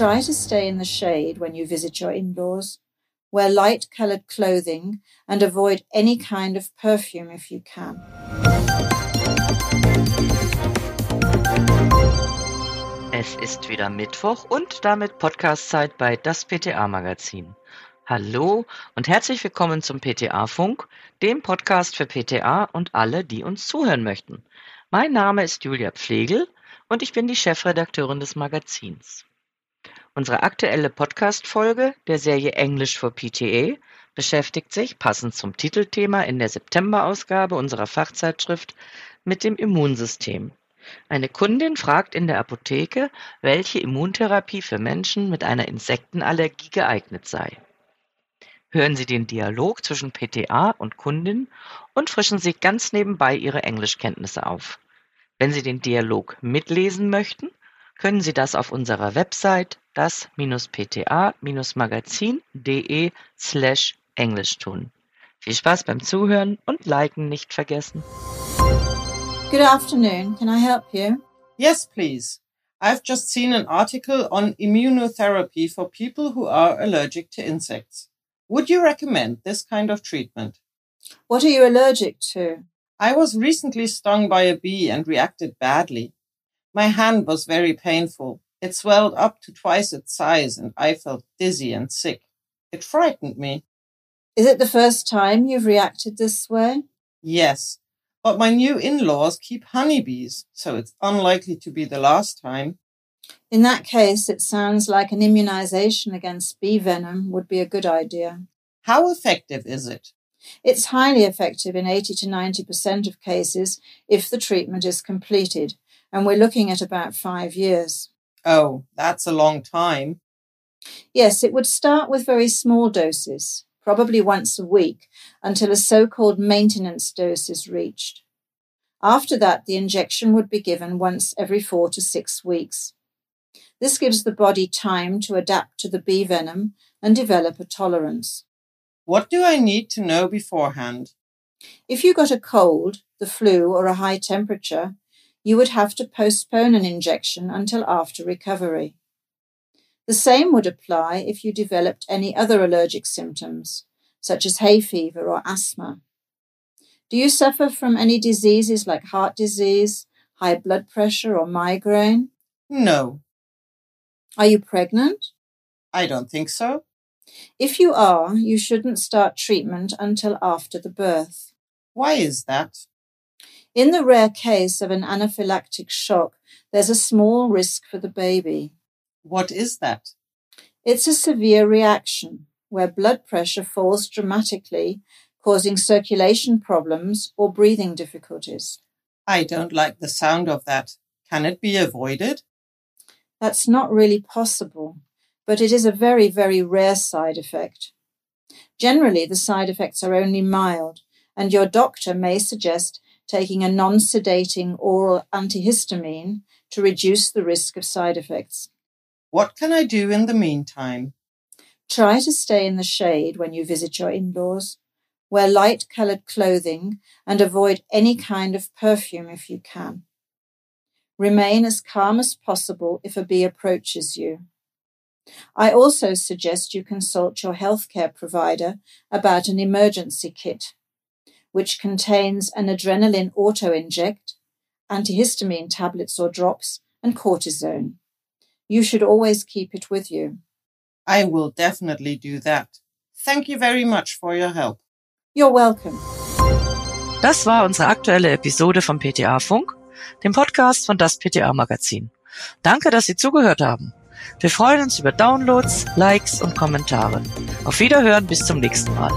Try to stay in the shade when you visit your in-laws. Wear light colored clothing and avoid any kind of perfume if you can. Es ist wieder Mittwoch und damit Podcastzeit bei das PTA Magazin. Hallo und herzlich willkommen zum PTA Funk, dem Podcast für PTA und alle, die uns zuhören möchten. Mein Name ist Julia Pflegel und ich bin die Chefredakteurin des Magazins. Unsere aktuelle Podcast-Folge der Serie Englisch for PTA beschäftigt sich, passend zum Titelthema in der September-Ausgabe unserer Fachzeitschrift, mit dem Immunsystem. Eine Kundin fragt in der Apotheke, welche Immuntherapie für Menschen mit einer Insektenallergie geeignet sei. Hören Sie den Dialog zwischen PTA und Kundin und frischen Sie ganz nebenbei Ihre Englischkenntnisse auf. Wenn Sie den Dialog mitlesen möchten, können Sie das auf unserer Website das-pta-magazin.de slash Englisch tun. Viel Spaß beim Zuhören und Liken nicht vergessen. Good afternoon. Can I help you? Yes, please. I've just seen an article on immunotherapy for people who are allergic to insects. Would you recommend this kind of treatment? What are you allergic to? I was recently stung by a bee and reacted badly. My hand was very painful. It swelled up to twice its size and I felt dizzy and sick. It frightened me. Is it the first time you've reacted this way? Yes, but my new in-laws keep honeybees, so it's unlikely to be the last time. In that case, it sounds like an immunization against bee venom would be a good idea. How effective is it? It's highly effective in 80 to 90% of cases if the treatment is completed, and we're looking at about five years. Oh, that's a long time. Yes, it would start with very small doses, probably once a week, until a so-called maintenance dose is reached. After that, the injection would be given once every four to six weeks. This gives the body time to adapt to the bee venom and develop a tolerance. What do I need to know beforehand? If you got a cold, the flu, or a high temperature, you would have to postpone an injection until after recovery. The same would apply if you developed any other allergic symptoms, such as hay fever or asthma. Do you suffer from any diseases like heart disease, high blood pressure, or migraine? No, Are you pregnant? I don't think so. If you are, you shouldn't start treatment until after the birth. Why is that? In the rare case of an anaphylactic shock, there's a small risk for the baby. What is that? It's a severe reaction where blood pressure falls dramatically, causing circulation problems or breathing difficulties. I don't like the sound of that. Can it be avoided? That's not really possible, but it is a very, very rare side effect. Generally, the side effects are only mild, and your doctor may suggest taking a non sedating oral antihistamine to reduce the risk of side effects. What can I do in the meantime? Try to stay in the shade when you visit your in-laws. Wear light colored clothing and avoid any kind of perfume if you can. Remain as calm as possible if a bee approaches you. I also suggest you consult your healthcare provider about an emergency kit, which contains an adrenaline auto inject, antihistamine tablets or drops, and cortisone. You should always keep it with you. I will definitely do that. Thank you very much for your help. You're welcome. Das war unsere aktuelle Episode vom PTA Funk, dem Podcast von das PTA Magazin. Danke, dass Sie zugehört haben. Wir freuen uns über Downloads, Likes und Kommentare. Auf Wiederhören bis zum nächsten Mal.